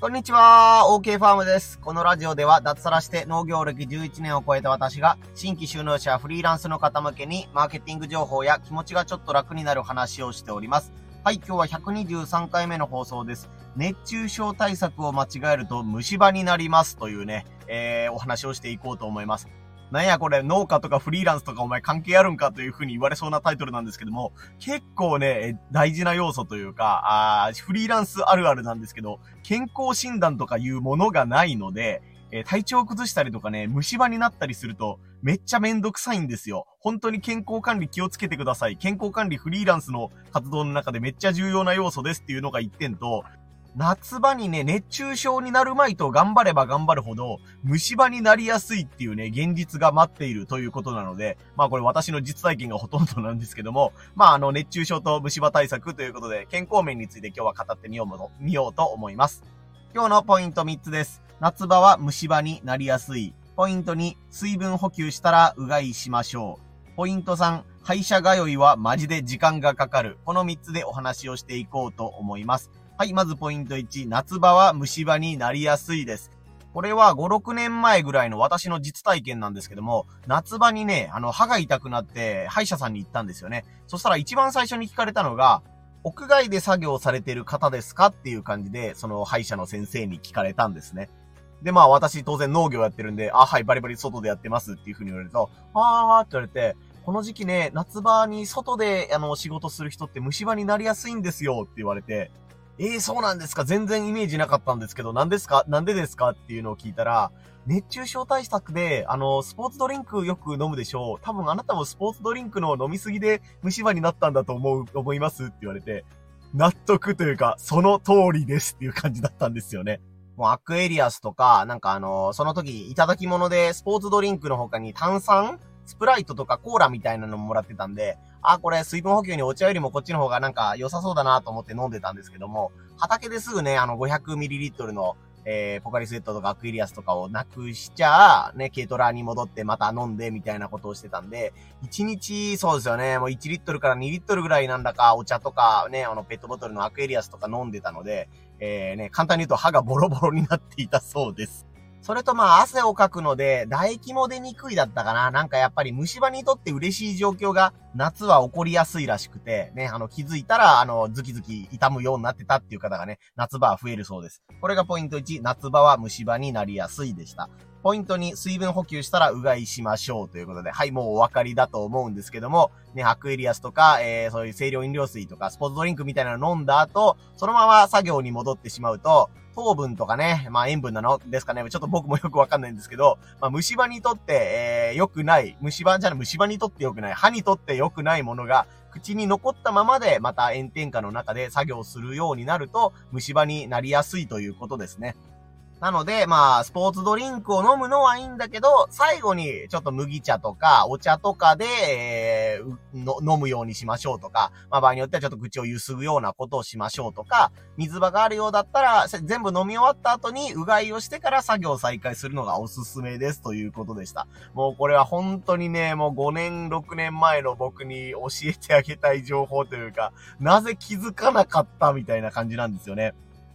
こんにちは、OK ファームです。このラジオでは脱サラして農業歴11年を超えた私が新規収納者フリーランスの方向けにマーケティング情報や気持ちがちょっと楽になる話をしております。はい、今日は123回目の放送です。熱中症対策を間違えると虫歯になりますというね、えー、お話をしていこうと思います。なんやこれ、農家とかフリーランスとかお前関係あるんかというふうに言われそうなタイトルなんですけども、結構ね、大事な要素というか、あフリーランスあるあるなんですけど、健康診断とかいうものがないので、えー、体調を崩したりとかね、虫歯になったりすると、めっちゃめんどくさいんですよ。本当に健康管理気をつけてください。健康管理フリーランスの活動の中でめっちゃ重要な要素ですっていうのが一点と、夏場にね、熱中症になるまいと頑張れば頑張るほど、虫歯になりやすいっていうね、現実が待っているということなので、まあこれ私の実体験がほとんどなんですけども、まああの熱中症と虫歯対策ということで、健康面について今日は語ってみようも見ようと思います。今日のポイント3つです。夏場は虫歯になりやすい。ポイント2、水分補給したらうがいしましょう。ポイント3、歯医者通いはマジで時間がかかる。この3つでお話をしていこうと思います。はい、まずポイント1、夏場は虫歯になりやすいです。これは5、6年前ぐらいの私の実体験なんですけども、夏場にね、あの、歯が痛くなって、歯医者さんに行ったんですよね。そしたら一番最初に聞かれたのが、屋外で作業されてる方ですかっていう感じで、その歯医者の先生に聞かれたんですね。で、まあ私当然農業やってるんで、あ、はい、バリバリ外でやってますっていう風に言われると、あーって言われて、この時期ね、夏場に外であの仕事する人って虫歯になりやすいんですよって言われて、ええー、そうなんですか全然イメージなかったんですけど、何ですか？なんでですか？っていうのを聞いたら、熱中症対策で、あの、スポーツドリンクよく飲むでしょう。多分あなたもスポーツドリンクの飲みすぎで虫歯になったんだと思う、思いますって言われて、納得というか、その通りですっていう感じだったんですよね。もうアクエリアスとか、なんかあの、その時いただき物でスポーツドリンクの他に炭酸スプライトとかコーラみたいなのももらってたんで、あ、これ水分補給にお茶よりもこっちの方がなんか良さそうだなと思って飲んでたんですけども、畑ですぐね、あの 500ml の、えー、ポカリスエットとかアクエリアスとかをなくしちゃ、ね、軽トラに戻ってまた飲んでみたいなことをしてたんで、1日、そうですよね、もう1リットルから2リットルぐらいなんだかお茶とかね、あのペットボトルのアクエリアスとか飲んでたので、えー、ね、簡単に言うと歯がボロボロになっていたそうです。それとまあ汗をかくので唾液も出にくいだったかな。なんかやっぱり虫歯にとって嬉しい状況が夏は起こりやすいらしくて、ね、あの気づいたらあのズキズキ痛むようになってたっていう方がね、夏場は増えるそうです。これがポイント1、夏場は虫歯になりやすいでした。ポイント2、水分補給したらうがいしましょうということで、はい、もうお分かりだと思うんですけども、ね、アクエリアスとか、えー、そういう清涼飲料水とか、スポーツドリンクみたいなの飲んだ後、そのまま作業に戻ってしまうと、糖分とかね、まあ塩分なの？ですかね。ちょっと僕もよくわかんないんですけど、まあ虫歯にとって、えー、良くない、虫歯じゃない、虫歯にとって良くない、歯にとって良くないものが、口に残ったままで、また炎天下の中で作業するようになると、虫歯になりやすいということですね。なので、まあ、スポーツドリンクを飲むのはいいんだけど、最後にちょっと麦茶とかお茶とかで、えー、飲むようにしましょうとか、まあ場合によってはちょっと口をゆすぐようなことをしましょうとか、水場があるようだったら、全部飲み終わった後にうがいをしてから作業を再開するのがおすすめですということでした。もうこれは本当にね、もう5年、6年前の僕に教えてあげたい情報というか、なぜ気づかなかったみたいな感じなんですよね。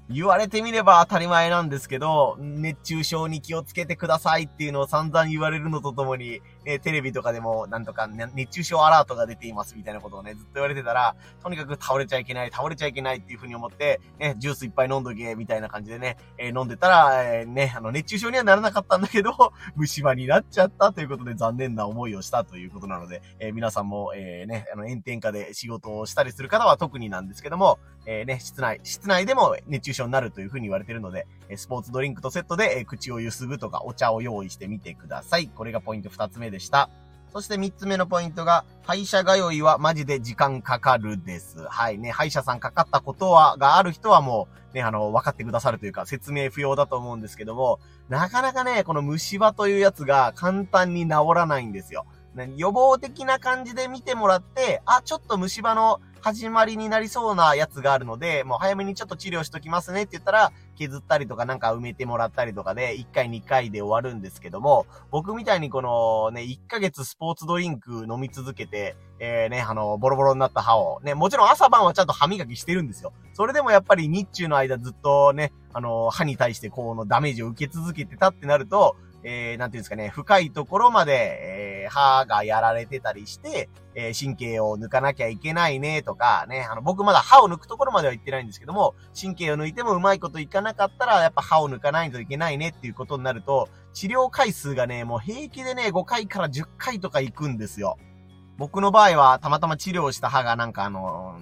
言われてみれば当たり前なんですけど、熱中症に気をつけてくださいっていうのを散々言われるのとともに、ね、テレビとかでもなんとか、ね、熱中症アラートが出ていますみたいなことをね、ずっと言われてたら、とにかく倒れちゃいけない、倒れちゃいけないっていう風に思って、ね、ジュースいっぱい飲んどけ、みたいな感じでね、えー、飲んでたら、えー、ね、あの、熱中症にはならなかったんだけど、虫歯になっちゃったということで残念な思いをしたということなので、えー、皆さんも、えー、ね、あの、炎天下で仕事をしたりする方は特になんですけども、えー、ね、室内、室内でも熱中症になるという風に言われてるので、スポーツドリンクとセットで、え、口をゆすぐとかお茶を用意してみてください。これがポイント二つ目ですでした。そして三つ目のポイントが、歯医者通いはマジで時間かかるです。はいね、歯医者さんかかったことは、がある人はもう、ね、あの、分かってくださるというか、説明不要だと思うんですけども、なかなかね、この虫歯というやつが簡単に治らないんですよ。予防的な感じで見てもらって、あ、ちょっと虫歯の始まりになりそうなやつがあるので、もう早めにちょっと治療しときますねって言ったら、削ったりとかなんか埋めてもらったりとかで、1回2回で終わるんですけども、僕みたいにこのね、1ヶ月スポーツドリンク飲み続けて、えー、ね、あの、ボロボロになった歯を、ね、もちろん朝晩はちゃんと歯磨きしてるんですよ。それでもやっぱり日中の間ずっとね、あの、歯に対してこうのダメージを受け続けてたってなると、えー、なんていうんですかね、深いところまで、歯がやられてたりして、えー、神経を抜かなきゃいけないねとか、ね、あの、僕まだ歯を抜くところまでは言ってないんですけども、神経を抜いてもうまいこといかなかったら、やっぱ歯を抜かないといけないねっていうことになると、治療回数がね、もう平気でね、5回から10回とか行くんですよ。僕の場合は、たまたま治療した歯がなんかあの、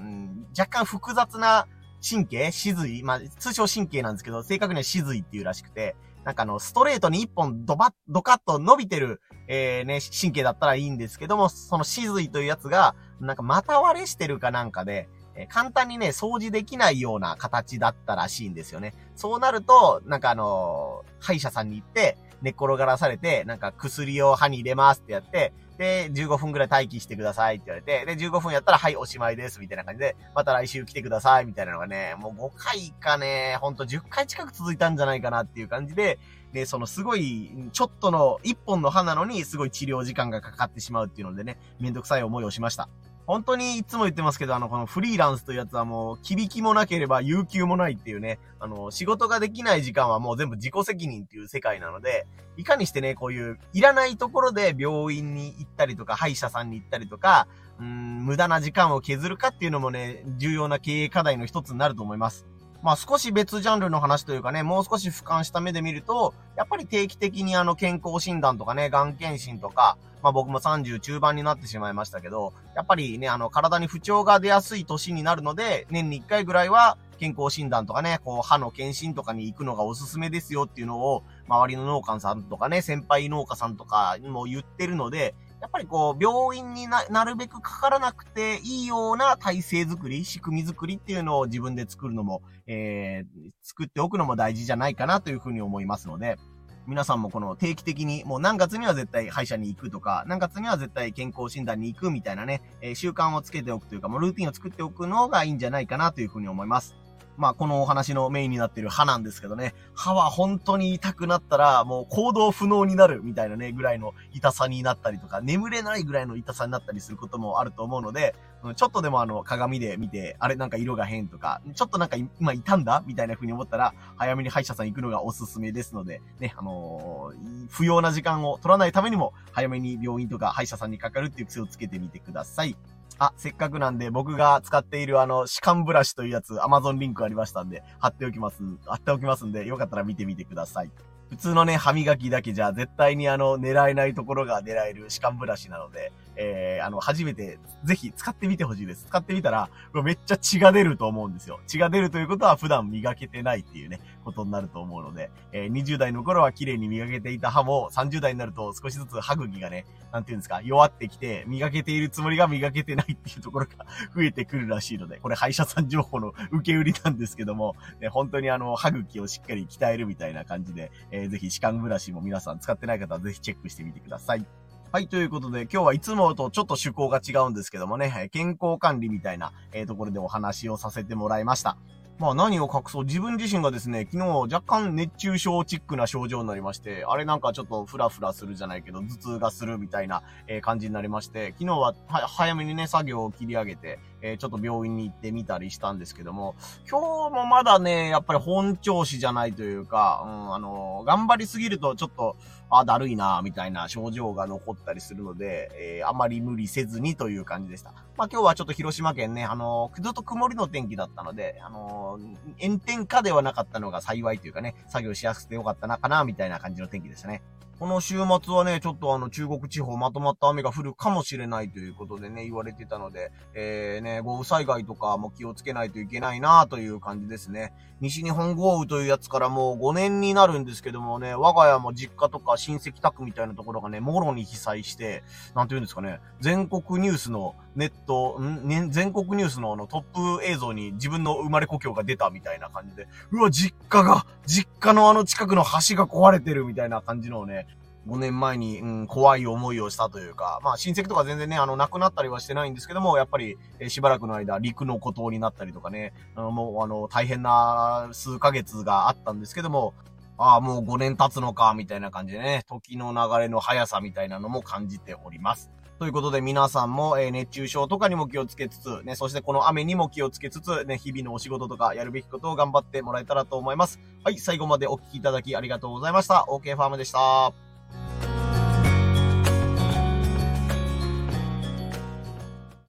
若干複雑な神経歯髄まあ、通称神経なんですけど、正確には歯髄っていうらしくて、なんかあの、ストレートに一本ドバッ、ドカッと伸びてる、えー、ね、神経だったらいいんですけども、その歯髄というやつが、なんかまた割れしてるかなんかで、え、簡単にね、掃除できないような形だったらしいんですよね。そうなると、なんかあの、歯医者さんに行って、寝っ転がらされて、なんか薬を歯に入れますってやって、で、15分くらい待機してくださいって言われて、で、15分やったら、はい、おしまいです、みたいな感じで、また来週来てください、みたいなのがね、もう5回かね、ほんと10回近く続いたんじゃないかなっていう感じで、で、そのすごい、ちょっとの1本の歯なのに、すごい治療時間がかかってしまうっていうのでね、めんどくさい思いをしました。本当にいつも言ってますけど、あの、このフリーランスというやつはもう、響きもなければ有給もないっていうね、あの、仕事ができない時間はもう全部自己責任っていう世界なので、いかにしてね、こういう、いらないところで病院に行ったりとか、歯医者さんに行ったりとか、うん、無駄な時間を削るかっていうのもね、重要な経営課題の一つになると思います。まあ少し別ジャンルの話というかね、もう少し俯瞰した目で見ると、やっぱり定期的にあの健康診断とかね、がん検診とか、まあ僕も30中盤になってしまいましたけど、やっぱりね、あの体に不調が出やすい年になるので、年に1回ぐらいは健康診断とかね、こう歯の検診とかに行くのがおすすめですよっていうのを、周りの農家さんとかね、先輩農家さんとかにも言ってるので、やっぱりこう、病院にな、なるべくかからなくていいような体制づくり、仕組みづくりっていうのを自分で作るのも、えー、作っておくのも大事じゃないかなというふうに思いますので、皆さんもこの定期的に、もう何月には絶対歯医者に行くとか、何月には絶対健康診断に行くみたいなね、えー、習慣をつけておくというか、もうルーティンを作っておくのがいいんじゃないかなというふうに思います。まあ、このお話のメインになってる歯なんですけどね、歯は本当に痛くなったら、もう行動不能になるみたいなね、ぐらいの痛さになったりとか、眠れないぐらいの痛さになったりすることもあると思うので、ちょっとでもあの、鏡で見て、あれなんか色が変とか、ちょっとなんか今痛んだみたいな風に思ったら、早めに歯医者さん行くのがおすすめですので、ね、あのー、不要な時間を取らないためにも、早めに病院とか歯医者さんにかかるっていう癖をつけてみてください。あ、せっかくなんで僕が使っているあの、歯間ブラシというやつ、Amazon リンクありましたんで、貼っておきます、貼っておきますんで、よかったら見てみてください。普通のね、歯磨きだけじゃ絶対にあの、狙えないところが狙える歯間ブラシなので、えー、あの、初めて、ぜひ使ってみてほしいです。使ってみたら、めっちゃ血が出ると思うんですよ。血が出るということは普段磨けてないっていうね、ことになると思うので、えー、20代の頃は綺麗に磨けていた歯も、30代になると少しずつ歯茎がね、なんていうんですか、弱ってきて、磨けているつもりが磨けてないっていうところが 増えてくるらしいので、これ歯医者さん情報の受け売りなんですけども、ね、本当にあの、歯茎をしっかり鍛えるみたいな感じで、えー、ぜひ歯間ブラシも皆さん使ってない方はぜひチェックしてみてください。はい、ということで、今日はいつもとちょっと趣向が違うんですけどもね、健康管理みたいな、えー、ところでお話をさせてもらいました。まあ何を隠そう、自分自身がですね、昨日若干熱中症チックな症状になりまして、あれなんかちょっとフラフラするじゃないけど、頭痛がするみたいな、え、感じになりまして、昨日は早めにね、作業を切り上げて、えー、ちょっと病院に行ってみたりしたんですけども、今日もまだね、やっぱり本調子じゃないというか、うん、あのー、頑張りすぎるとちょっと、あ、だるいな、みたいな症状が残ったりするので、えー、あまり無理せずにという感じでした。まあ今日はちょっと広島県ね、あのー、ずっと曇りの天気だったので、あの、炎天下ではなかったのが幸いというかね、作業しやすくてよかったな、かな、みたいな感じの天気でしたね。この週末はね、ちょっとあの中国地方まとまった雨が降るかもしれないということでね、言われてたので、えー、ね、豪雨災害とかも気をつけないといけないなという感じですね。西日本豪雨というやつからもう5年になるんですけどもね、我が家も実家とか親戚宅みたいなところがね、もろに被災して、なんて言うんですかね、全国ニュースのネット、ん、ね、全国ニュースのあのトップ映像に自分の生まれ故郷が出たみたいな感じで、うわ、実家が、実家のあの近くの橋が壊れてるみたいな感じのをね、5年前に、うん、怖い思いをしたというか、まあ親戚とか全然ね、あの、亡くなったりはしてないんですけども、やっぱり、えー、しばらくの間、陸の孤島になったりとかね、あのもう、あの、大変な数ヶ月があったんですけども、ああ、もう5年経つのか、みたいな感じでね、時の流れの速さみたいなのも感じております。ということで皆さんも、え、熱中症とかにも気をつけつつ、ね、そしてこの雨にも気をつけつつ、ね、日々のお仕事とかやるべきことを頑張ってもらえたらと思います。はい、最後までお聞きいただきありがとうございました。OK ファームでした。